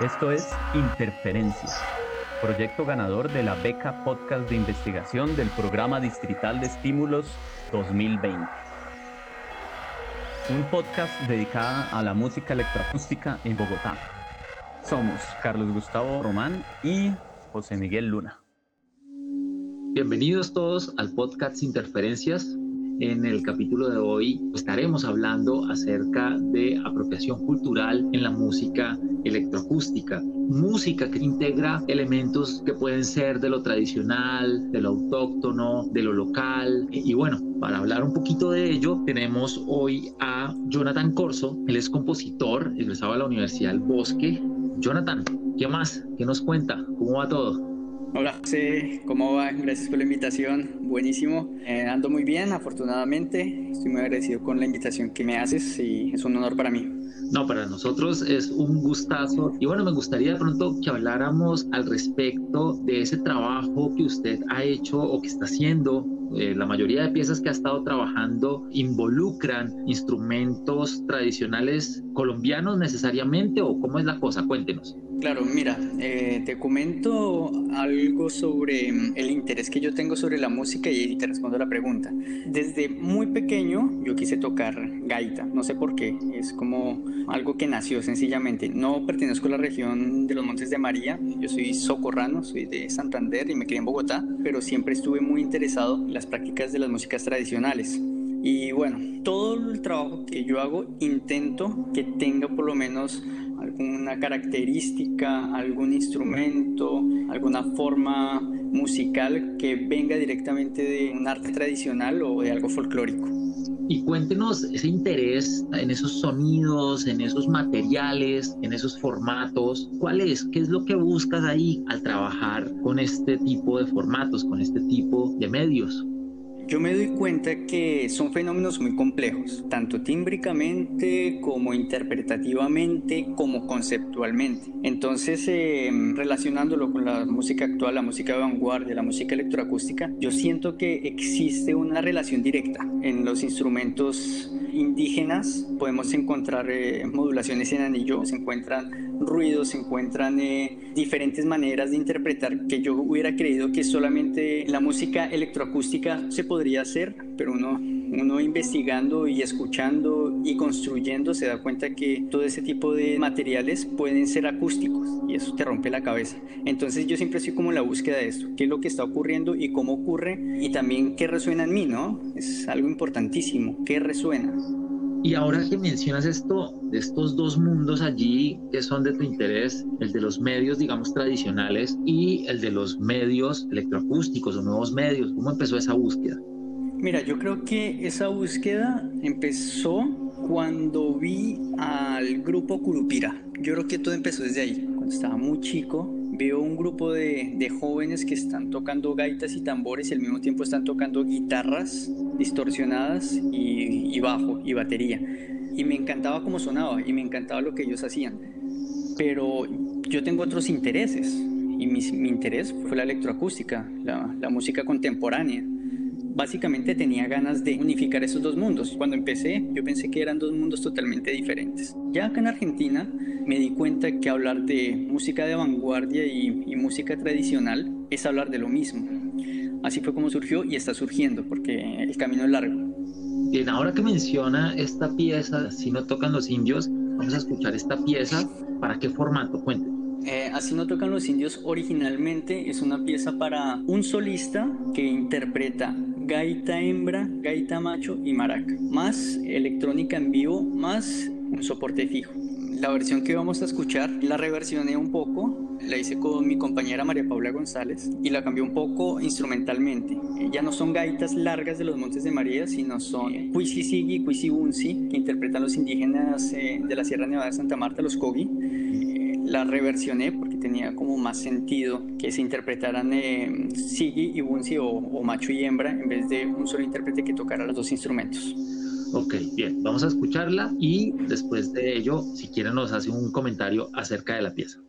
Esto es Interferencias, proyecto ganador de la beca podcast de investigación del Programa Distrital de Estímulos 2020. Un podcast dedicado a la música electroacústica en Bogotá. Somos Carlos Gustavo Román y José Miguel Luna. Bienvenidos todos al podcast Interferencias. En el capítulo de hoy estaremos hablando acerca de apropiación cultural en la música electroacústica. Música que integra elementos que pueden ser de lo tradicional, de lo autóctono, de lo local. Y bueno, para hablar un poquito de ello, tenemos hoy a Jonathan Corso. Él es compositor, egresado de la Universidad del Bosque. Jonathan, ¿qué más? ¿Qué nos cuenta? ¿Cómo va todo? Hola, José, ¿cómo va? Gracias por la invitación. Buenísimo. Eh, ando muy bien, afortunadamente. Estoy muy agradecido con la invitación que me haces y es un honor para mí. No, para nosotros es un gustazo. Y bueno, me gustaría de pronto que habláramos al respecto de ese trabajo que usted ha hecho o que está haciendo eh, la mayoría de piezas que ha estado trabajando involucran instrumentos tradicionales colombianos necesariamente o cómo es la cosa? Cuéntenos. Claro, mira, eh, te comento algo sobre mm, el interés que yo tengo sobre la música y te respondo la pregunta. Desde muy pequeño yo quise tocar gaita, no sé por qué, es como algo que nació sencillamente. No pertenezco a la región de los Montes de María, yo soy socorrano, soy de Santander y me crié en Bogotá, pero siempre estuve muy interesado en las prácticas de las músicas tradicionales. Y bueno, todo el trabajo que yo hago intento que tenga por lo menos alguna característica, algún instrumento, alguna forma musical que venga directamente de un arte tradicional o de algo folclórico. Y cuéntenos ese interés en esos sonidos, en esos materiales, en esos formatos. ¿Cuál es? ¿Qué es lo que buscas ahí al trabajar con este tipo de formatos, con este tipo de medios? Yo me doy cuenta que son fenómenos muy complejos, tanto tímbricamente como interpretativamente como conceptualmente. Entonces, em, relacionándolo con la música actual, la música de vanguardia, la música electroacústica, yo siento que existe una relación directa en los instrumentos indígenas. Podemos encontrar eh, modulaciones en anillo, se encuentran ruidos, se encuentran eh, diferentes maneras de interpretar que yo hubiera creído que solamente la música electroacústica se podría hacer, pero uno, uno investigando y escuchando y construyendo se da cuenta que todo ese tipo de materiales pueden ser acústicos y eso te rompe la cabeza. Entonces yo siempre estoy como en la búsqueda de esto, qué es lo que está ocurriendo y cómo ocurre y también qué resuena en mí, ¿no? Es algo importantísimo, qué resuena. Y ahora que mencionas esto, de estos dos mundos allí que son de tu interés, el de los medios, digamos, tradicionales y el de los medios electroacústicos o nuevos medios, ¿cómo empezó esa búsqueda? Mira, yo creo que esa búsqueda empezó cuando vi al grupo Curupira. Yo creo que todo empezó desde ahí, cuando estaba muy chico veo un grupo de, de, jóvenes que están tocando gaitas y tambores y al mismo tiempo están tocando guitarras distorsionadas y, y bajo y batería. Y me encantaba cómo sonaba y me encantaba lo que ellos hacían. Pero yo tengo otros intereses y mi, mi interés fue la electroacústica, la, la música contemporánea básicamente tenía ganas de unificar esos dos mundos. Cuando empecé, yo pensé que eran dos mundos totalmente diferentes. Ya acá en Argentina me di cuenta que hablar de música de vanguardia y, música tradicional es hablar de lo mismo. Así fue como surgió y está surgiendo, porque el camino es largo. Bien, ahora que menciona esta pieza, si no tocan los indios, vamos a escuchar esta pieza. ¿Para qué formato? Cuente. Eh, Así no tocan los indios originalmente es una pieza para un solista que interpreta gaita hembra, gaita macho y maraca, más electrónica en vivo, más un soporte fijo. La versión que vamos a escuchar la reversioné un poco, la hice con mi compañera María Paula González y la cambié un poco instrumentalmente. Ya no son gaitas largas de los Montes de María, sino son Cuisi Sigi y Cuisi Bunsi, que interpretan los indígenas eh, de la Sierra Nevada de Santa Marta, los Kogi la reversioné porque tenía como más sentido que se interpretaran eh, Sigi y Bunsi o, o, macho y hembra en vez de un solo intérprete que tocara los dos instrumentos. Ok, bien, vamos a escucharla y después de ello, si quieren, nos hace un comentario acerca de la pieza.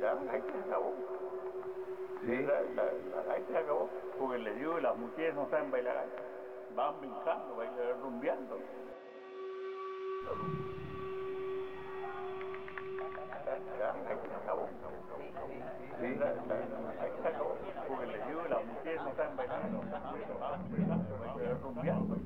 Ya la se acabó. Sí, la, la, se acabó, porque le digo que las mujeres no saben bailar gaita, van brincando, bailar rumbeando. La se acabó. Sí, la, se acabó, porque le digo que las mujeres no saben bailar gaita, van brincando, bailar rumbeando.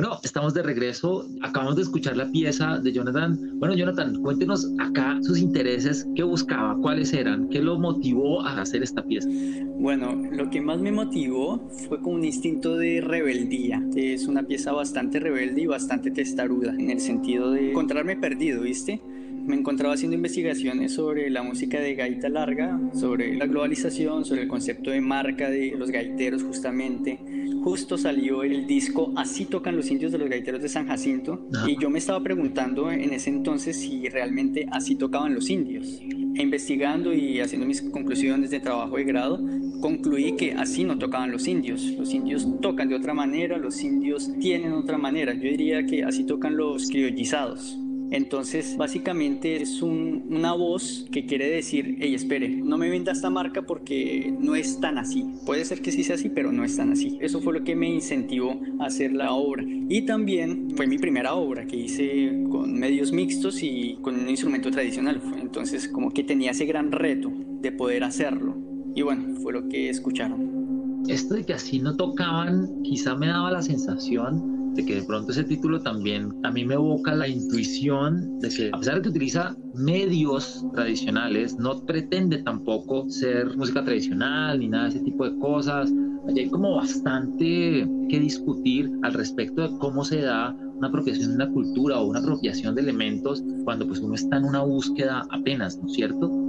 Bueno, estamos de regreso. Acabamos de escuchar la pieza de Jonathan. Bueno, Jonathan, cuéntenos acá sus intereses, qué buscaba, cuáles eran, qué lo motivó a hacer esta pieza. Bueno, lo que más me motivó fue con un instinto de rebeldía. Es una pieza bastante rebelde y bastante testaruda, en el sentido de encontrarme perdido, ¿viste? Me encontraba haciendo investigaciones sobre la música de gaita larga, sobre la globalización, sobre el concepto de marca de los gaiteros justamente. Justo salió el disco Así tocan los indios de los gaiteros de San Jacinto y yo me estaba preguntando en ese entonces si realmente así tocaban los indios. E investigando y haciendo mis conclusiones de trabajo de grado, concluí que así no tocaban los indios. Los indios tocan de otra manera, los indios tienen otra manera. Yo diría que así tocan los criollizados. Entonces, básicamente es una voz que quiere decir, hey, espere, no me venda esta marca porque no es tan así. Puede ser que sí sea así, pero no es tan así. Eso fue lo que me incentivó a hacer la obra. Y también fue mi primera obra que hice con medios mixtos y con un instrumento tradicional. Entonces, como que tenía ese gran reto de poder hacerlo. Y bueno, fue lo que escucharon. Esto de que así no tocaban, quizá me daba la sensación de que de pronto ese título también a mí me evoca la intuición de que a pesar de que utiliza medios tradicionales, no pretende tampoco ser música tradicional ni nada de ese tipo de cosas. Allí hay como bastante que discutir al respecto de cómo se da una apropiación de una cultura o una apropiación de elementos cuando pues uno está en una búsqueda apenas, ¿no es cierto?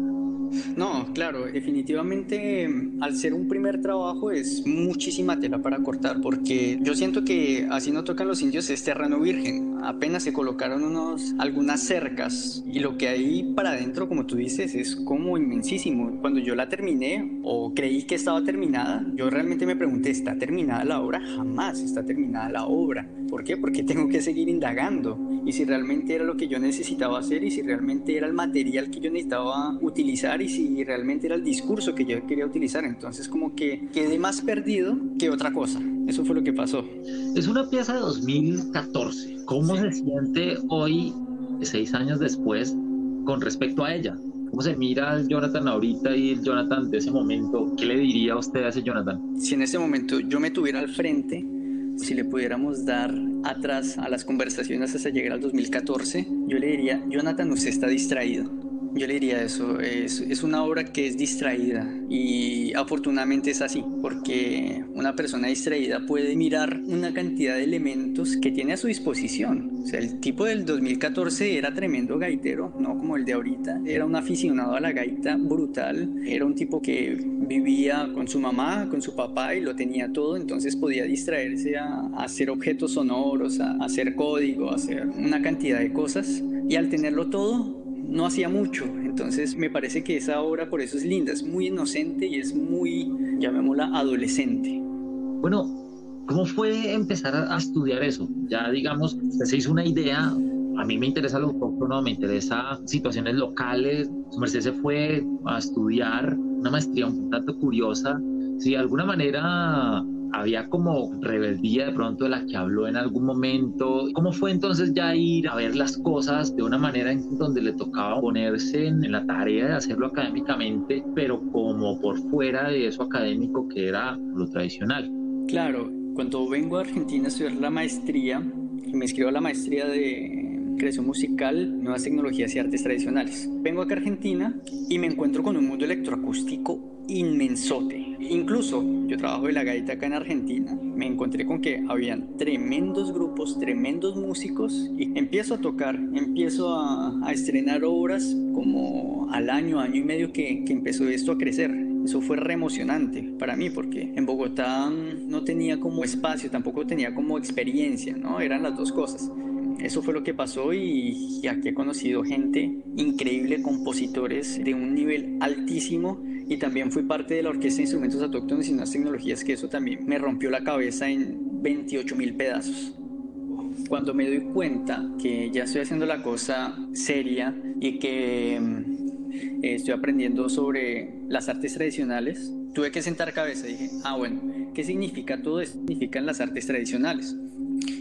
No, claro, definitivamente al ser un primer trabajo es muchísima tela para cortar porque yo siento que así no tocan los indios es terreno virgen. Apenas se colocaron unos algunas cercas y lo que hay para adentro, como tú dices, es como inmensísimo. Cuando yo la terminé o creí que estaba terminada, yo realmente me pregunté, ¿está terminada la obra? Jamás está terminada la obra. ¿Por qué? Porque tengo que seguir indagando y si realmente era lo que yo necesitaba hacer y si realmente era el material que yo necesitaba utilizar y si realmente era el discurso que yo quería utilizar. Entonces como que quedé más perdido que otra cosa. Eso fue lo que pasó. Es una pieza de 2014. ¿Cómo se siente hoy, seis años después, con respecto a ella? ¿Cómo se mira el Jonathan ahorita y el Jonathan de ese momento? ¿Qué le diría a usted a ese Jonathan? Si en ese momento yo me tuviera al frente, si le pudiéramos dar atrás a las conversaciones hasta llegar al 2014, yo le diría, Jonathan, usted está distraído yo le diría eso, es, una obra que es distraída y afortunadamente es así, porque una persona distraída puede mirar una cantidad de elementos que tiene a su disposición. O sea, el tipo del 2014 era tremendo gaitero, no como el de ahorita. Era un aficionado a la gaita brutal, era un tipo que vivía con su mamá, con su papá y lo tenía todo, entonces podía distraerse a, hacer objetos sonoros, a hacer código, a hacer una cantidad de cosas. Y al tenerlo todo, no hacía mucho. Entonces me parece que esa obra por eso es linda, es muy inocente y es muy, llamémosla, adolescente. Bueno, ¿cómo fue empezar a estudiar eso? Ya digamos, se hizo una idea, a mí me interesa lo autóctono, me interesa situaciones locales, su merced se fue a estudiar una maestría un tanto curiosa, si de alguna manera había como rebeldía de pronto de la que habló en algún momento. ¿Cómo fue entonces ya ir a ver las cosas de una manera en donde le tocaba ponerse en, la tarea de hacerlo académicamente, pero como por fuera de eso académico que era lo tradicional? Claro, cuando vengo a Argentina a estudiar la maestría, me inscribo a la maestría de creación musical, nuevas tecnologías y artes tradicionales. Vengo acá a Argentina y me encuentro con un mundo electroacústico inmensote. Incluso yo trabajo de la gaita acá en Argentina. Me encontré con que habían tremendos grupos, tremendos músicos y empiezo a tocar, empiezo a, estrenar obras como al año, año y medio que, que empezó esto a crecer. Eso fue re emocionante para mí porque en Bogotá no tenía como espacio, tampoco tenía como experiencia, ¿no? Eran las dos cosas. Eso fue lo que pasó y, aquí he conocido gente increíble, compositores de un nivel altísimo y también fui parte de la Orquesta de Instrumentos Autóctonos y unas tecnologías que eso también me rompió la cabeza en 28 mil pedazos. Cuando me doy cuenta que ya estoy haciendo la cosa seria y que mm, estoy aprendiendo sobre las artes tradicionales, tuve que sentar cabeza y dije, ah bueno, ¿qué significa todo esto? Significan las artes tradicionales.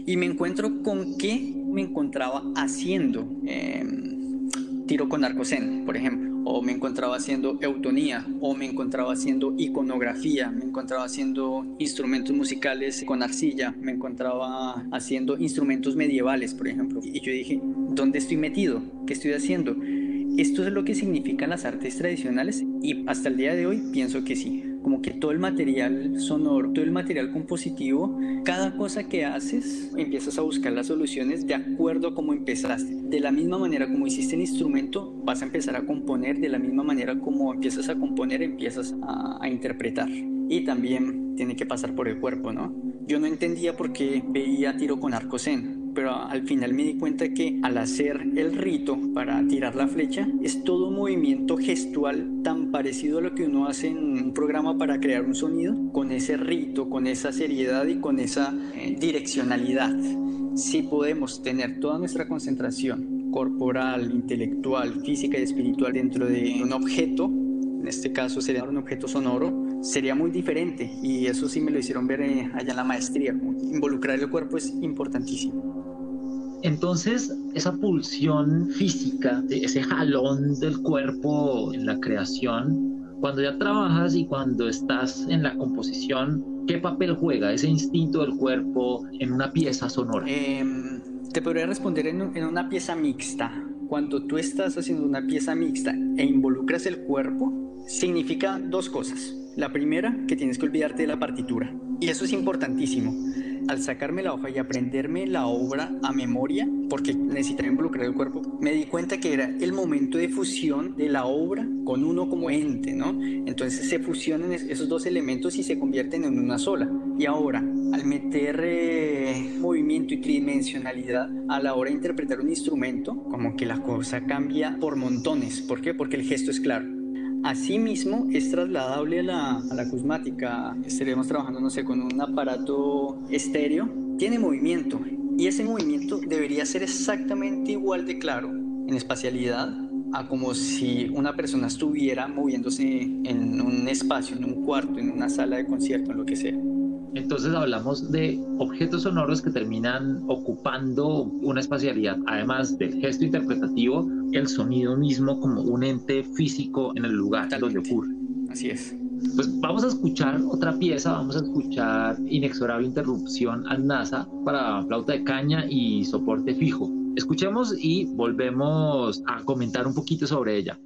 Y me encuentro con qué me encontraba haciendo em, tiro con arcocén, por ejemplo, o me encontraba haciendo eutonía, o me encontraba haciendo iconografía, me encontraba haciendo instrumentos musicales con arcilla, me encontraba haciendo instrumentos medievales, por ejemplo. Y yo dije, ¿dónde estoy metido? ¿Qué estoy haciendo? ¿Esto es lo que significan las artes tradicionales? Y hasta el día de hoy pienso que sí como que todo el material sonoro, todo el material compositivo, cada cosa que haces, empiezas a buscar las soluciones de acuerdo a cómo empezaste. De la misma manera como hiciste el instrumento, vas a empezar a componer, de la misma manera como empiezas a componer, empiezas a, interpretar. Y también tiene que pasar por el cuerpo, ¿no? Yo no entendía por qué veía tiro con arco zen pero al final me di cuenta que al hacer el rito para tirar la flecha es todo un movimiento gestual tan parecido a lo que uno hace en un programa para crear un sonido, con ese rito, con esa seriedad y con esa eh, direccionalidad. Si podemos tener toda nuestra concentración corporal, intelectual, física y espiritual dentro de un objeto, en este caso sería un objeto sonoro, sería muy diferente y eso sí me lo hicieron ver eh, allá en la maestría. Involucrar el cuerpo es importantísimo. Entonces, esa pulsión física, ese jalón del cuerpo en la creación, cuando ya trabajas y cuando estás en la composición, ¿qué papel juega ese instinto del cuerpo en una pieza sonora? Em, te podría responder en, en una pieza mixta. Cuando tú estás haciendo una pieza mixta e involucras el cuerpo, significa dos cosas. La primera, que tienes que olvidarte de la partitura. Y eso es importantísimo al sacarme la hoja y aprenderme la obra a memoria, porque necesitaba involucrar el cuerpo, me di cuenta que era el momento de fusión de la obra con uno como ente, ¿no? Entonces se fusionan esos dos elementos y se convierten en una sola. Y ahora, al meter eh, movimiento y tridimensionalidad a la hora de interpretar un instrumento, como que la cosa cambia por montones. ¿Por qué? Porque el gesto es claro. Asimismo, es trasladable a la, a la. Estaríamos trabajando, no sé, con un aparato estéreo. Tiene movimiento y ese movimiento debería ser exactamente igual de claro en espacialidad a como si una persona estuviera moviéndose en un espacio, en un cuarto, en una sala de concierto, en lo que sea. Entonces hablamos de objetos sonoros que terminan ocupando una espacialidad, además del gesto interpretativo, el sonido mismo como un ente físico en el lugar donde ocurre. Así es. Pues vamos a escuchar otra pieza, vamos a escuchar Inexorable Interrupción al NASA para flauta de caña y soporte fijo. Escuchemos y volvemos a comentar un poquito sobre ella.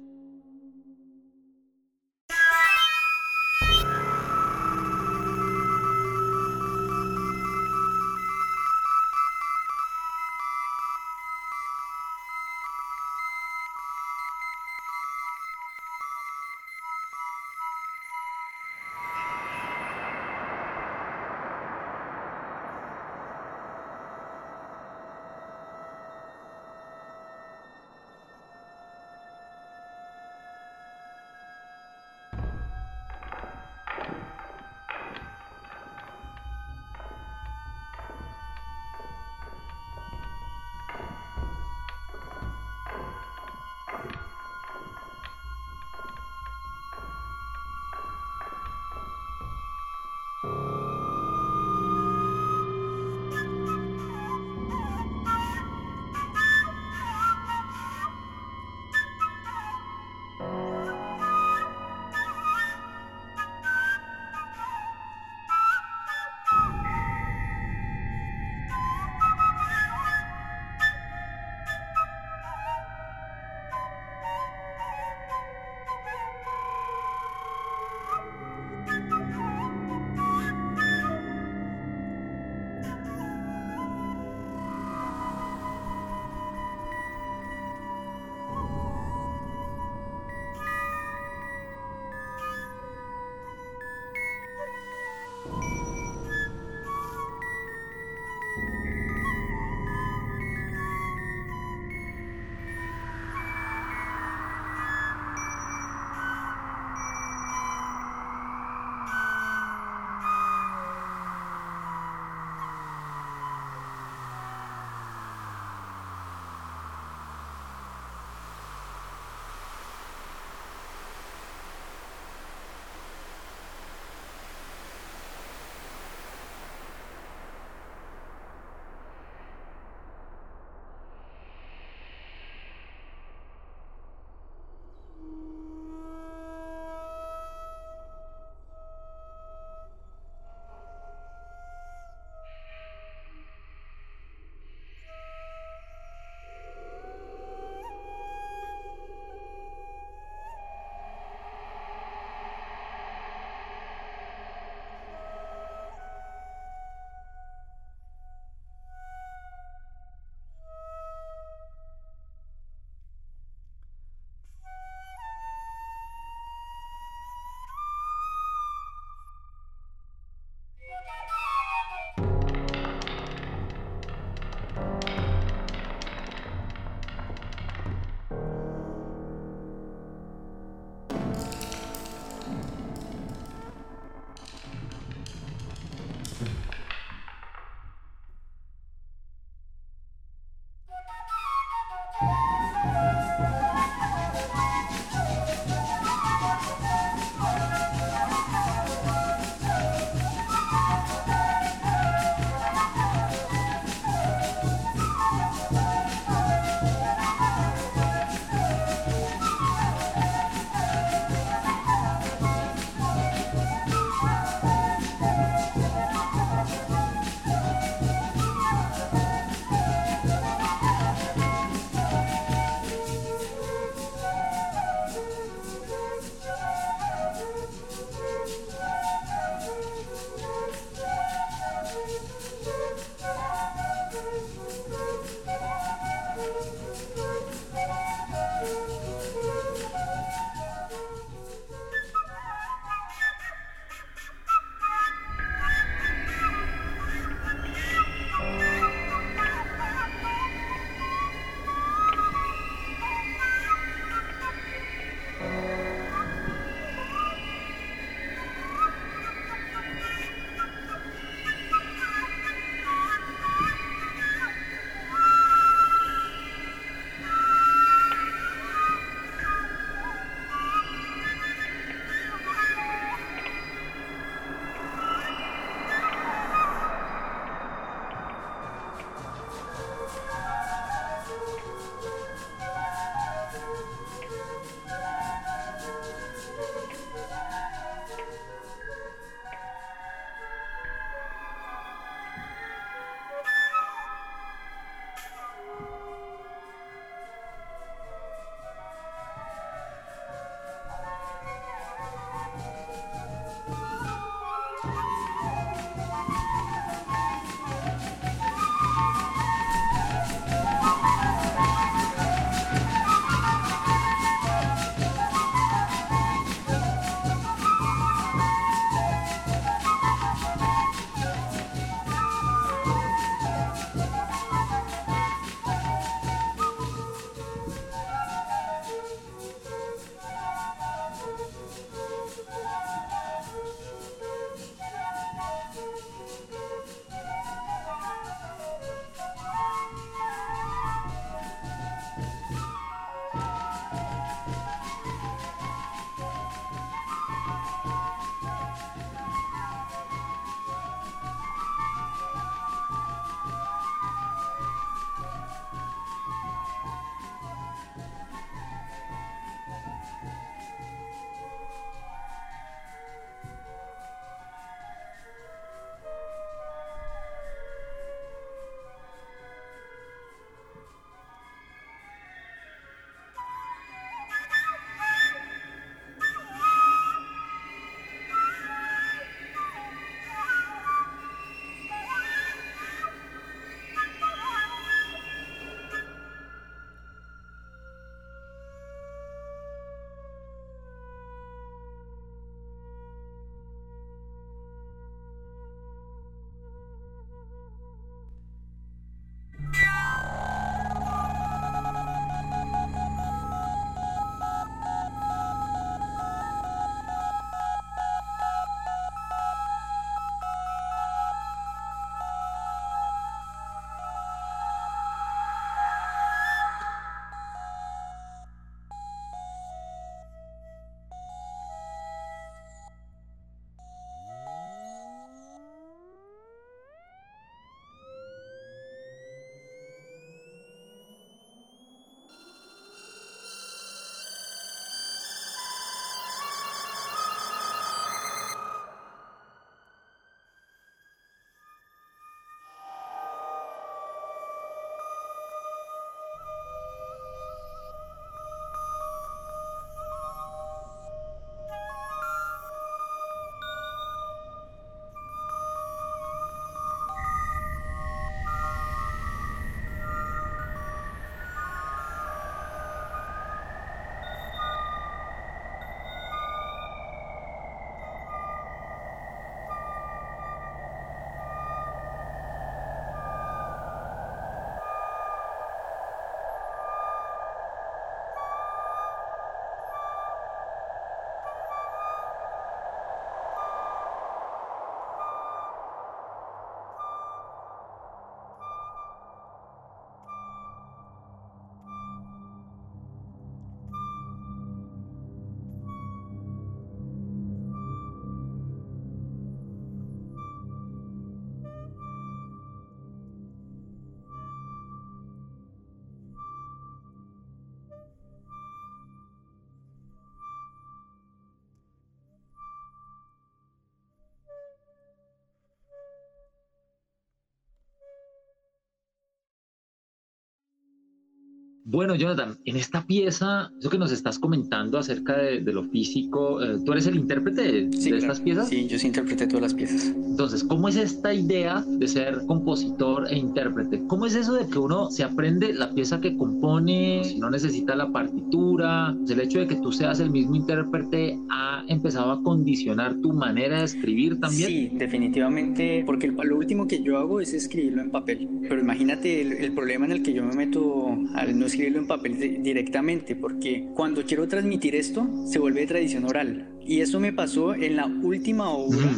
Bueno, Jonathan, en esta pieza, eso que nos estás comentando acerca de, lo físico, eh, ¿tú eres el intérprete de, estas piezas? Sí, yo sí interpreté todas las piezas. Entonces, ¿cómo es esta idea de ser compositor e intérprete? ¿Cómo es eso de que uno se aprende la pieza que compone, si no necesita la partitura? El hecho de que tú seas el mismo intérprete ha empezado a condicionar tu manera de escribir también. Sí, definitivamente, porque lo último que yo hago es escribirlo en papel. Pero imagínate el, el problema en el que yo me meto al no escribirlo en papel directamente, porque cuando quiero transmitir esto, se vuelve de tradición oral. Y eso me pasó en la última obra,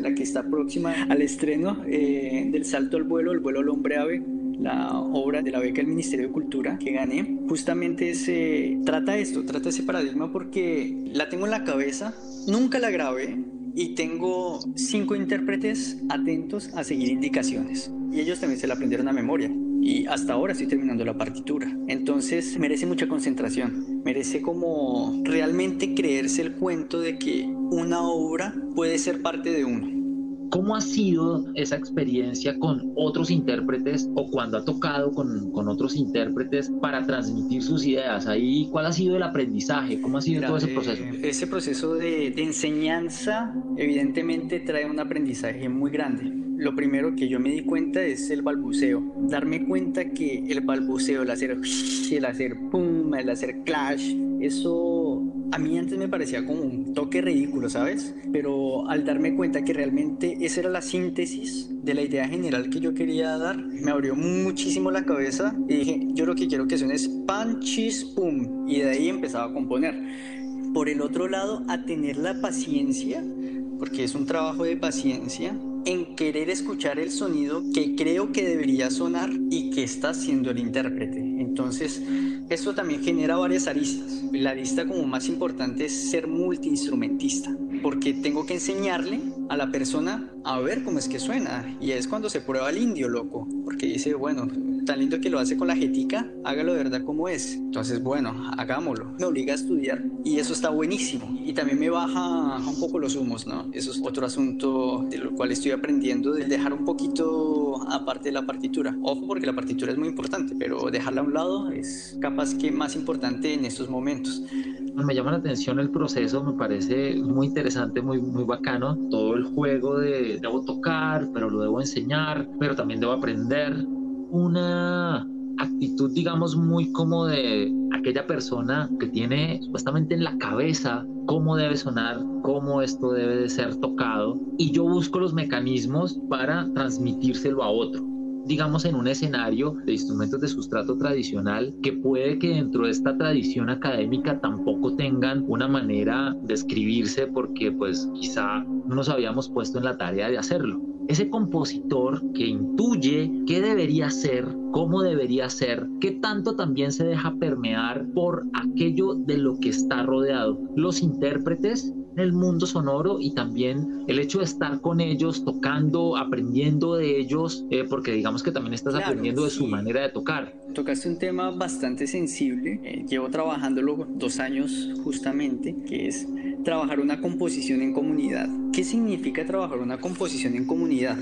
la, que está próxima al estreno eh, del Salto al Vuelo, el vuelo al hombre ave, la obra de la beca del Ministerio de Cultura que gané, justamente se trata esto, trata ese paradigma porque la tengo en la cabeza, nunca la grabé y tengo cinco intérpretes atentos a seguir indicaciones. Y ellos también se la aprendieron a memoria y hasta ahora estoy terminando la partitura. Entonces merece mucha concentración, merece como realmente creerse el cuento de que una obra puede ser parte de uno. ¿Cómo ha sido esa experiencia con otros intérpretes o cuando ha tocado con, con, otros intérpretes para transmitir sus ideas? Ahí, ¿Cuál ha sido el aprendizaje? ¿Cómo ha sido todo ese proceso? Eh, ese proceso de, de enseñanza evidentemente trae un aprendizaje muy grande lo primero que yo me di cuenta es el balbuceo. Darme cuenta que el balbuceo, el hacer, el hacer pum, el hacer clash, eso a mí antes me parecía como un toque ridículo, ¿sabes? Pero al darme cuenta que realmente esa era la síntesis de la idea general que yo quería dar, me abrió muchísimo la cabeza y dije, yo lo que quiero que suene es panchis pum. Y de ahí empezaba a componer. Por el otro lado, a tener la paciencia, porque es un trabajo de paciencia, en querer escuchar el sonido que creo que debería sonar y que está haciendo el intérprete. Entonces, eso también genera varias aristas. La arista como más importante es ser multiinstrumentista, porque tengo que enseñarle a la persona a ver cómo es que suena. Y es cuando se prueba el indio, loco, porque dice, bueno, tan lindo que lo hace con la jetica, hágalo de verdad como es. Entonces, bueno, hagámoslo. Me obliga a estudiar y eso está buenísimo. Y también me baja un poco los humos, ¿no? Eso es otro asunto de lo cual estoy aprendiendo, de dejar un poquito aparte de la partitura. Ojo, porque la partitura es muy importante, pero dejarla a un lado es capaz que más importante en estos momentos. Me llama la atención el proceso, me parece muy interesante, muy, muy bacano. Todo el juego de debo tocar, pero lo debo enseñar, pero también debo aprender una actitud, digamos, muy como de aquella persona que tiene supuestamente en la cabeza cómo debe sonar, cómo esto debe de ser tocado, y yo busco los mecanismos para transmitírselo a otro digamos, en un escenario de instrumentos de sustrato tradicional que puede que dentro de esta tradición académica tampoco tengan una manera de escribirse porque pues quizá no nos habíamos puesto en la tarea de hacerlo ese compositor que intuye qué debería ser, cómo debería ser, qué tanto también se deja permear por aquello de lo que está rodeado. Los intérpretes el mundo sonoro y también el hecho de estar con ellos, tocando, aprendiendo de ellos, eh, porque digamos que también estás aprendiendo de su manera de tocar. Tocaste un tema bastante sensible, eh, llevo trabajándolo dos años justamente, que es trabajar una composición en comunidad. ¿Qué significa trabajar una composición en comunidad?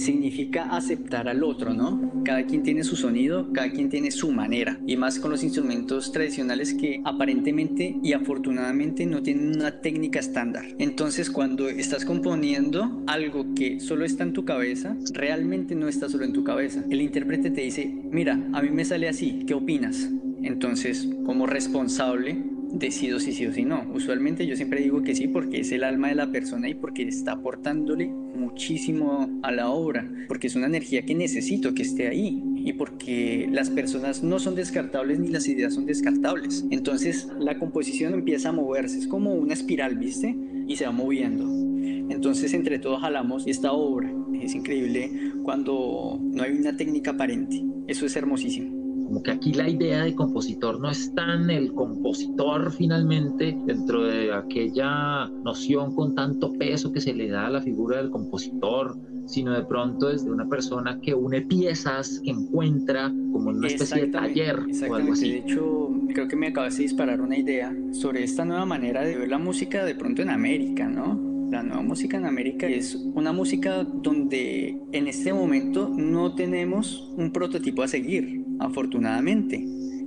Significa aceptar al otro, ¿no? Cada quien tiene su sonido, cada quien tiene su manera. Y más con los instrumentos tradicionales que aparentemente y afortunadamente no tienen una técnica estándar. Entonces cuando estás componiendo algo que solo está en tu cabeza, realmente no está solo en tu cabeza. El intérprete te dice, mira, a mí me sale así, ¿qué opinas? Entonces, como responsable, decido si sí o si no. Usualmente yo siempre digo que sí porque es el alma de la persona y porque está aportándole muchísimo a la obra, porque es una energía que necesito que esté ahí y porque las personas no son descartables ni las ideas son descartables. Entonces la composición empieza a moverse, es como una espiral, ¿viste? Y se va moviendo. Entonces entre todos jalamos esta obra. Es increíble cuando no hay una técnica aparente. Eso es hermosísimo como que aquí la idea de compositor no es tan el compositor finalmente dentro de aquella noción con tanto peso que se le da a la figura del compositor, sino de pronto es de una persona que une piezas, que encuentra como en una especie de taller o algo así. De hecho, creo que me acabas de disparar una idea sobre esta nueva manera de ver la música de pronto en América, ¿no? La nueva música en América es una música donde en este momento no tenemos un prototipo a seguir, afortunadamente.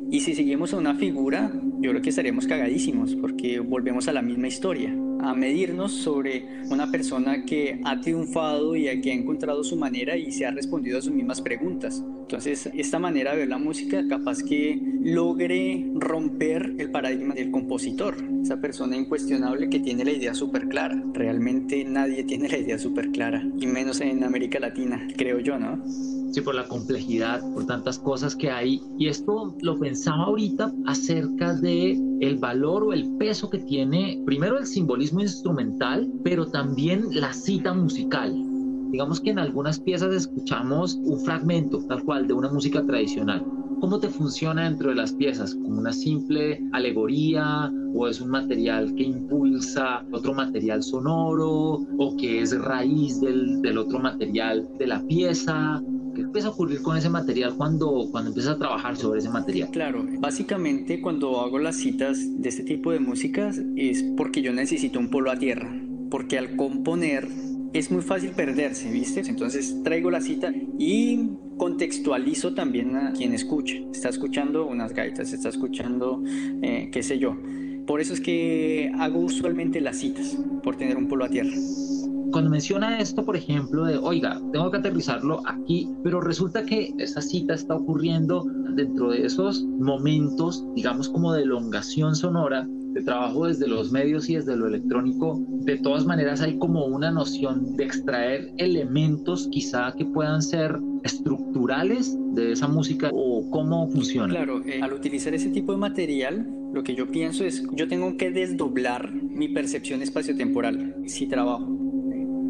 Y si seguimos a una figura, yo creo que estaríamos cagadísimos porque volvemos a la misma historia a medirnos sobre una persona que ha triunfado y que ha encontrado su manera y se ha respondido a sus mismas preguntas. Entonces, esta manera de ver la música capaz que logre romper el paradigma del compositor, esa persona incuestionable que tiene la idea súper clara. Realmente nadie tiene la idea súper clara, y menos en América Latina, creo yo, ¿no? Sí, por la complejidad, por tantas cosas que hay. Y esto lo pensaba ahorita acerca de el valor o el peso que tiene primero el simbolismo instrumental, pero también la cita musical. Digamos que en algunas piezas escuchamos un fragmento tal cual de una música tradicional. ¿Cómo te funciona dentro de las piezas? ¿Como una simple alegoría o es un material que impulsa otro material sonoro o que es raíz del, del otro material de la pieza? ¿Qué empieza a ocurrir con ese material cuando, cuando empiezas a trabajar sobre ese material? Claro, básicamente cuando hago las citas de este tipo de músicas es porque yo necesito un polo a tierra, porque al componer es muy fácil perderse, ¿viste? Entonces traigo la cita y contextualizo también a quien escucha. Está escuchando unas gaitas, está escuchando, eh, qué sé yo. Por eso es que hago usualmente las citas, por tener un polo a tierra cuando menciona esto, por ejemplo, de, oiga, tengo que aterrizarlo aquí, pero resulta que esa cita está ocurriendo dentro de esos momentos, digamos, como de elongación sonora, de trabajo desde los medios y desde lo electrónico, de todas maneras hay como una noción de extraer elementos quizá que puedan ser estructurales de esa música o cómo funciona. Claro, eh, al utilizar ese tipo de material, lo que yo pienso es, yo tengo que desdoblar mi percepción espaciotemporal si trabajo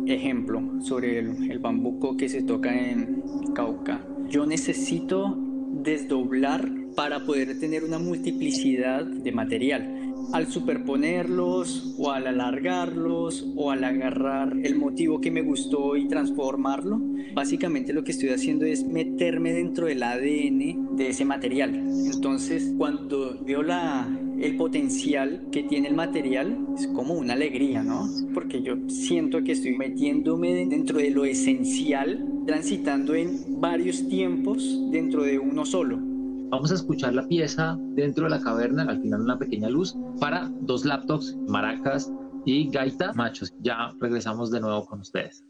ejemplo sobre el, bambuco que se toca en Cauca. Yo necesito desdoblar para poder tener una multiplicidad de material. Al superponerlos o al alargarlos o al agarrar el motivo que me gustó y transformarlo, básicamente lo que estoy haciendo es meterme dentro del ADN de ese material. Entonces, cuando veo la, el potencial que tiene el material es como una alegría, ¿no? Porque yo siento que estoy metiéndome dentro de lo esencial, transitando en varios tiempos dentro de uno solo. Vamos a escuchar la pieza dentro de la caverna, al final una pequeña luz, para dos laptops, maracas y gaita machos. Ya regresamos de nuevo con ustedes.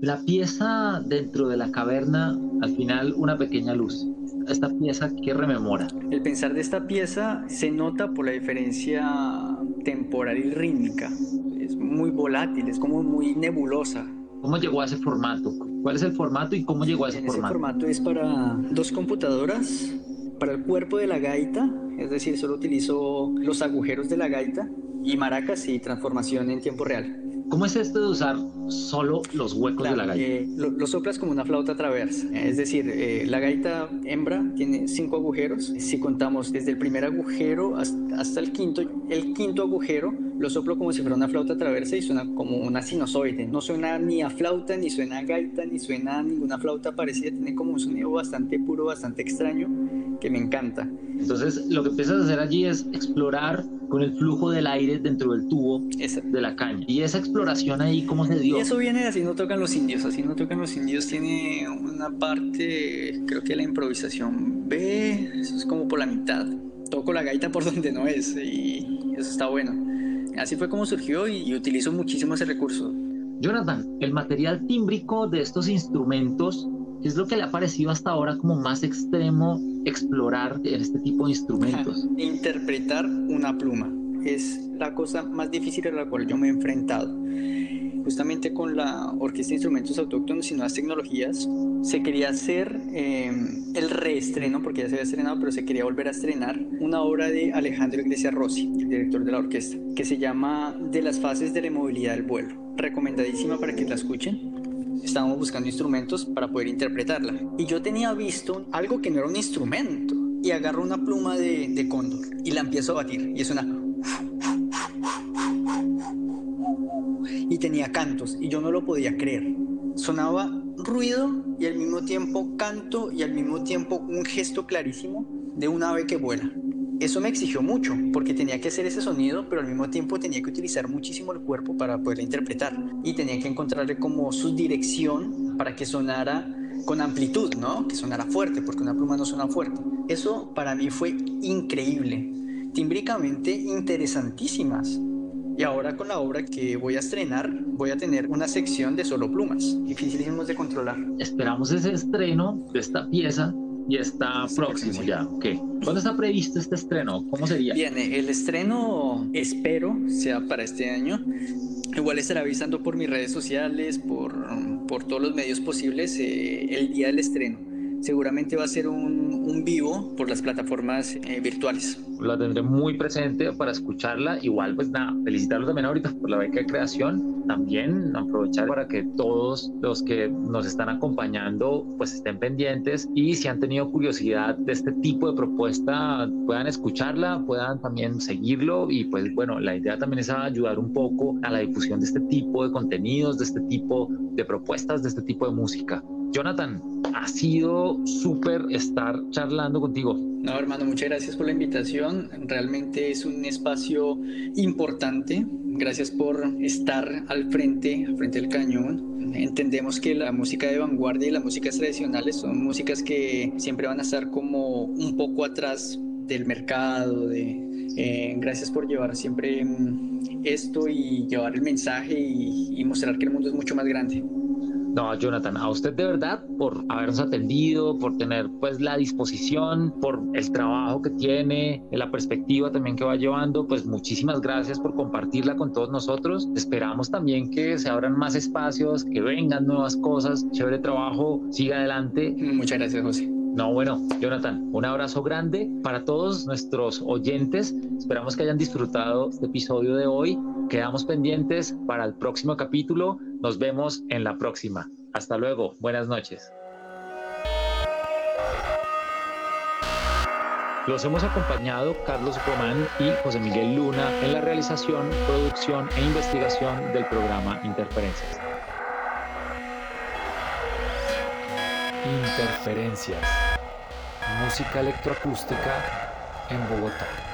La pieza dentro de la caverna, al final una pequeña luz. Esta pieza, ¿qué rememora? El pensar de esta pieza se nota por la diferencia temporal y rítmica. Es muy volátil, es como muy nebulosa. ¿Cómo llegó a ese formato? ¿Cuál es el formato y cómo llegó a ese En formato? Ese formato es para dos computadoras, para el cuerpo de la gaita, es decir, solo utilizo los agujeros de la gaita y maracas y transformación en tiempo real. ¿Cómo es esto de usar solo los huecos de la gaita? eh, lo, lo soplas como una flauta traversa. Es decir, eh, la gaita hembra tiene cinco agujeros. Si contamos desde el primer agujero hasta, hasta el quinto, el quinto agujero lo soplo como si fuera una flauta traversa y suena como una sinusoide. No suena ni a flauta, ni suena a gaita, ni suena a ninguna flauta parecida. Tiene como un sonido bastante puro, bastante extraño, que me encanta. Entonces, lo que empiezas a hacer allí es explorar con el flujo del aire dentro del tubo Esa- de la caña. Y esa exploración ahí, ¿cómo se Y dio? eso viene de así no tocan los indios, así no tocan los indios tiene una parte, creo que la improvisación B, eso es como por la mitad. Toco la gaita por donde no es y eso está bueno. Así fue como surgió y, y utilizo muchísimo ese recurso. Jonathan, el material tímbrico de estos instrumentos, ¿qué es lo que le ha parecido hasta ahora como más extremo explorar este tipo de instrumentos? Interpretar una pluma es la cosa más difícil a la cual yo me he enfrentado. Justamente con la Orquesta de Instrumentos Autóctonos y Nuevas Tecnologías se quería hacer eh, el reestreno, porque ya se había estrenado, pero se quería volver a estrenar una obra de Alejandro Iglesias Rossi, el director de la orquesta, que se llama De las fases de la movilidad del vuelo. Recomendadísima para que la escuchen estábamos buscando instrumentos para poder interpretarla. Y yo tenía visto algo que no era un instrumento. Y agarro una pluma de, de cóndor y la empiezo a batir. Y es una... Y tenía cantos y yo no lo podía creer. Sonaba ruido y al mismo tiempo canto y al mismo tiempo un gesto clarísimo de un ave que vuela. Eso me exigió mucho porque tenía que hacer ese sonido, pero al mismo tiempo tenía que utilizar muchísimo el cuerpo para poderla interpretar y tenía que encontrarle como su dirección para que sonara con amplitud, ¿no? Que sonara fuerte, porque una pluma no suena fuerte. Eso para mí fue increíble, tímbricamente interesantísimas. Y ahora con la obra que voy a estrenar, voy a tener una sección de solo plumas, dificilísimos de controlar. Esperamos ese estreno de esta pieza y está próximo ya. ok. ¿Cuándo está previsto este estreno? ¿Cómo sería? Viene, el estreno espero sea para este año. Igual estaré avisando por mis redes sociales, por, por todos los medios posibles eh, el día del estreno. Seguramente va a ser un, vivo por las plataformas eh, virtuales. La tendré muy presente para escucharla. Igual, pues nada, felicitarlos también ahorita por la beca de creación. También aprovechar para que todos los que nos están acompañando pues estén pendientes y si han tenido curiosidad de este tipo de propuesta puedan escucharla, puedan también seguirlo y pues bueno, la idea también es ayudar un poco a la difusión de este tipo de contenidos, de este tipo de propuestas, de este tipo de música. Jonathan, ha sido súper estar charlando contigo. No, hermano, muchas gracias por la invitación. Realmente es un espacio importante. Gracias por estar al frente, al frente del cañón. Entendemos que la música de vanguardia y las músicas tradicionales son músicas que siempre van a estar como un poco atrás del mercado. Eh, gracias por llevar siempre mm, esto y llevar el mensaje y mostrar que el mundo es mucho más grande. No, Jonathan, a usted de verdad por habernos atendido, por tener pues la disposición, por el trabajo que tiene, la perspectiva también que va llevando, pues muchísimas gracias por compartirla con todos nosotros. Esperamos también que se abran más espacios, que vengan nuevas cosas, chévere trabajo, siga adelante. Muchas gracias, José. No, bueno, Jonathan, un abrazo grande para todos nuestros oyentes. Esperamos que hayan disfrutado este episodio de hoy. Quedamos pendientes para el próximo capítulo. Nos vemos en la próxima. Hasta luego. Buenas noches. Los hemos acompañado Carlos Román y José Miguel Luna en la realización, producción e investigación del programa Interferencias. Interferencias. Música electroacústica en Bogotá.